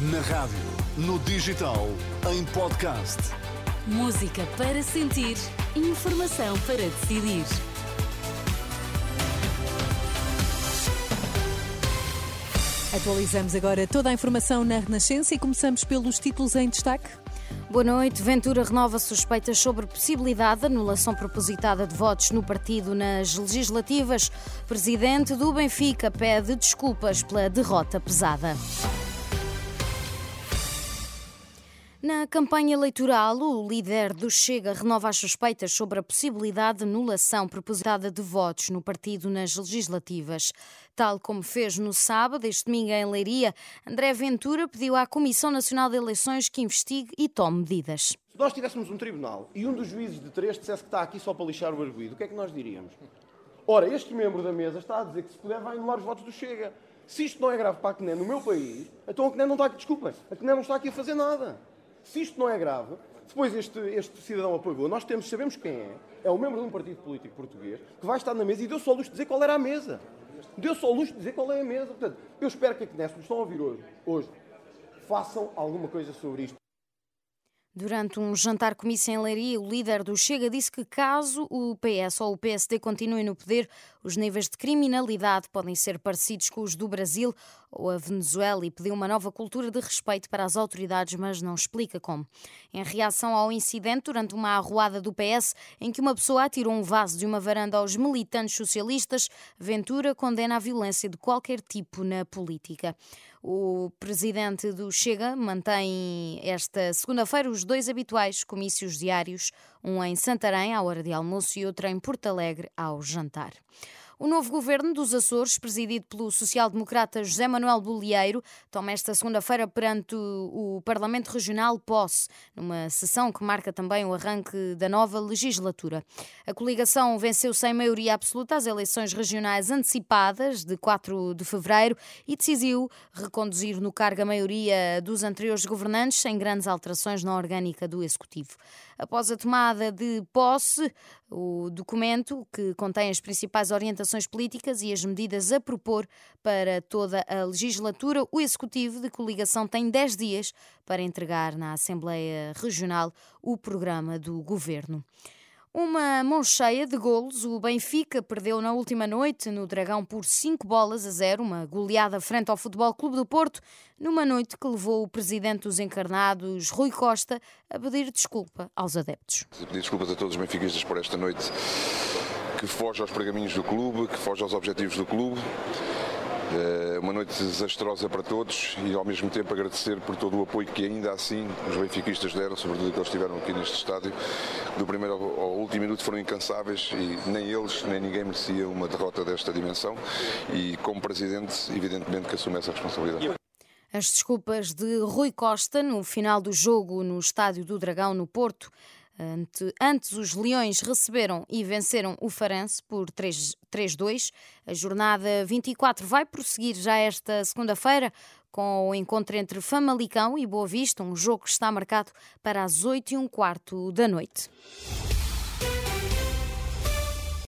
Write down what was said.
Na rádio, no digital, em podcast. Música para sentir, informação para decidir. Atualizamos agora toda a informação na Renascença e começamos pelos títulos em destaque. Boa noite. Ventura renova suspeitas sobre possibilidade de anulação propositada de votos no partido nas legislativas. Presidente do Benfica pede desculpas pela derrota pesada. Na campanha eleitoral, o líder do Chega renova as suspeitas sobre a possibilidade de anulação propositada de votos no partido nas legislativas. Tal como fez no sábado, este domingo em Leiria, André Ventura pediu à Comissão Nacional de Eleições que investigue e tome medidas. Se nós tivéssemos um tribunal e um dos juízes de três dissesse que está aqui só para lixar o arguído, o que é que nós diríamos? Ora, este membro da mesa está a dizer que se puder vai anular os votos do Chega. Se isto não é grave para a CNE no meu país, então a CNE não está aqui, desculpem, a CNE não está aqui a fazer nada. Se isto não é grave, depois este, este cidadão apagou, nós temos, sabemos quem é, é o membro de um partido político português, que vai estar na mesa e deu só luz de dizer qual era a mesa. Deu só luz de dizer qual é a mesa. Portanto, eu espero que a CNES, nos estão a ouvir hoje, hoje, façam alguma coisa sobre isto. Durante um jantar comício em Leiria, o líder do Chega disse que caso o PS ou o PSD continuem no poder, os níveis de criminalidade podem ser parecidos com os do Brasil ou a Venezuela e pediu uma nova cultura de respeito para as autoridades, mas não explica como. Em reação ao incidente durante uma arruada do PS, em que uma pessoa atirou um vaso de uma varanda aos militantes socialistas, Ventura condena a violência de qualquer tipo na política. O presidente do Chega mantém esta segunda-feira os dois habituais comícios diários, um em Santarém, à hora de almoço, e outro em Porto Alegre, ao jantar. O novo governo dos Açores, presidido pelo social-democrata José Manuel Bolieiro, toma esta segunda-feira perante o Parlamento Regional posse, numa sessão que marca também o arranque da nova legislatura. A coligação venceu sem maioria absoluta as eleições regionais antecipadas de 4 de fevereiro e decidiu reconduzir no cargo a maioria dos anteriores governantes sem grandes alterações na orgânica do Executivo. Após a tomada de posse, o documento, que contém as principais orientações políticas e as medidas a propor para toda a legislatura, o Executivo de coligação tem 10 dias para entregar na Assembleia Regional o programa do governo. Uma mão cheia de golos, o Benfica perdeu na última noite no Dragão por 5 bolas a 0, uma goleada frente ao Futebol Clube do Porto, numa noite que levou o presidente dos encarnados, Rui Costa, a pedir desculpa aos adeptos. Pedir desculpas a todos os benfiquistas por esta noite que foge aos pergaminhos do clube, que foge aos objetivos do clube. É uma noite desastrosa para todos e ao mesmo tempo agradecer por todo o apoio que ainda assim os benfiquistas deram, sobretudo que eles estiveram aqui neste estádio. Do primeiro ao último minuto foram incansáveis e nem eles nem ninguém merecia uma derrota desta dimensão e como presidente evidentemente que assume essa responsabilidade. As desculpas de Rui Costa no final do jogo no Estádio do Dragão no Porto Antes, os Leões receberam e venceram o Farense por 3-2. A jornada 24 vai prosseguir já esta segunda-feira com o encontro entre Famalicão e Boa Vista, um jogo que está marcado para as 8 e um quarto da noite.